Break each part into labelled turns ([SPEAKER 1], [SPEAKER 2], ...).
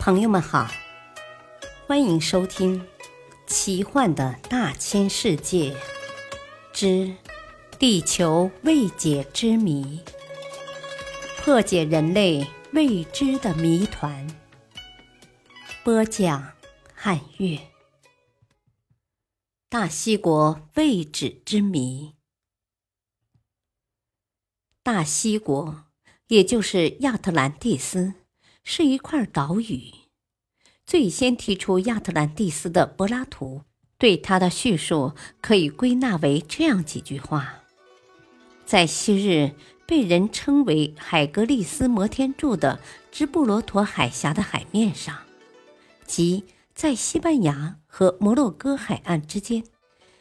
[SPEAKER 1] 朋友们好，欢迎收听《奇幻的大千世界之地球未解之谜》，破解人类未知的谜团。播讲：汉月。大西国未解之谜。大西国，也就是亚特兰蒂斯。是一块岛屿。最先提出亚特兰蒂斯的柏拉图，对他的叙述可以归纳为这样几句话：在昔日被人称为海格力斯摩天柱的直布罗陀海峡的海面上，即在西班牙和摩洛哥海岸之间，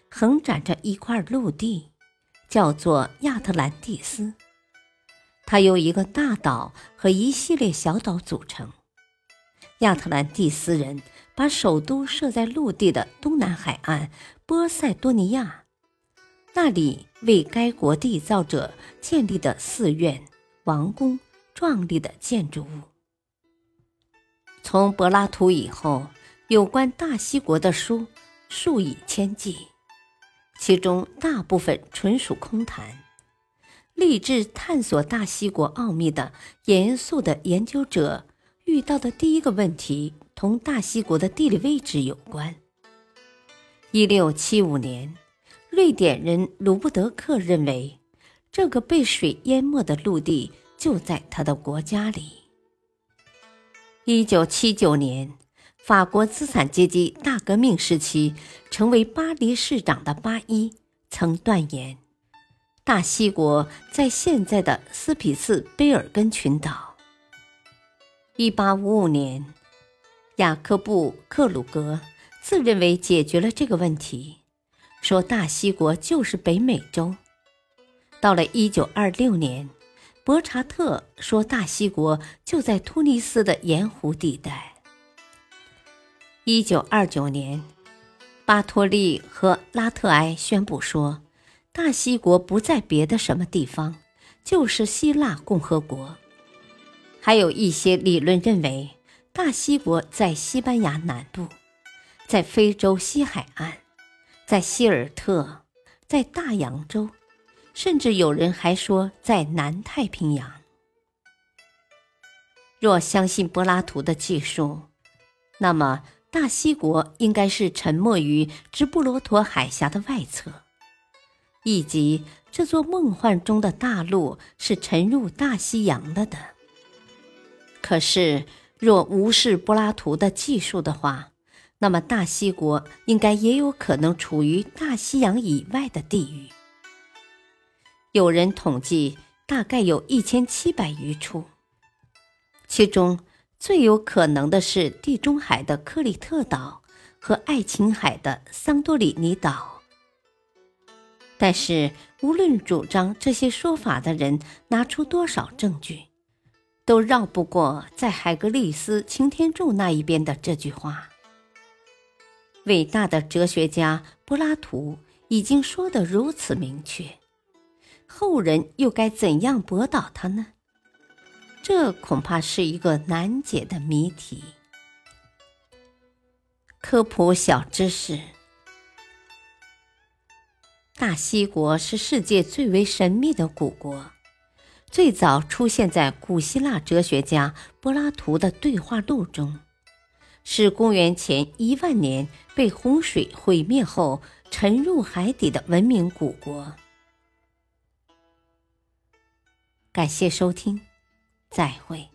[SPEAKER 1] 横展着一块陆地，叫做亚特兰蒂斯。它由一个大岛和一系列小岛组成。亚特兰蒂斯人把首都设在陆地的东南海岸波塞多尼亚，那里为该国缔造者建立的寺院、王宫、壮丽的建筑物。从柏拉图以后，有关大西国的书数以千计，其中大部分纯属空谈。立志探索大西国奥秘的严肃的研究者遇到的第一个问题，同大西国的地理位置有关。一六七五年，瑞典人鲁布德克认为，这个被水淹没的陆地就在他的国家里。一九七九年，法国资产阶级大革命时期，成为巴黎市长的巴伊曾断言。大西国在现在的斯匹次卑尔根群岛。一八五五年，雅克布·克鲁格自认为解决了这个问题，说大西国就是北美洲。到了一九二六年，伯查特说大西国就在突尼斯的盐湖地带。一九二九年，巴托利和拉特埃宣布说。大西国不在别的什么地方，就是希腊共和国。还有一些理论认为，大西国在西班牙南部，在非洲西海岸，在希尔特，在大洋洲，甚至有人还说在南太平洋。若相信柏拉图的记述，那么大西国应该是沉没于直布罗陀海峡的外侧。以及这座梦幻中的大陆是沉入大西洋了的。可是，若无视柏拉图的技术的话，那么大西国应该也有可能处于大西洋以外的地域。有人统计，大概有一千七百余处，其中最有可能的是地中海的克里特岛和爱琴海的桑多里尼岛。但是，无论主张这些说法的人拿出多少证据，都绕不过在海格力斯擎天柱那一边的这句话。伟大的哲学家柏拉图已经说得如此明确，后人又该怎样驳倒他呢？这恐怕是一个难解的谜题。科普小知识。大西国是世界最为神秘的古国，最早出现在古希腊哲学家柏拉图的对话录中，是公元前一万年被洪水毁灭后沉入海底的文明古国。感谢收听，再会。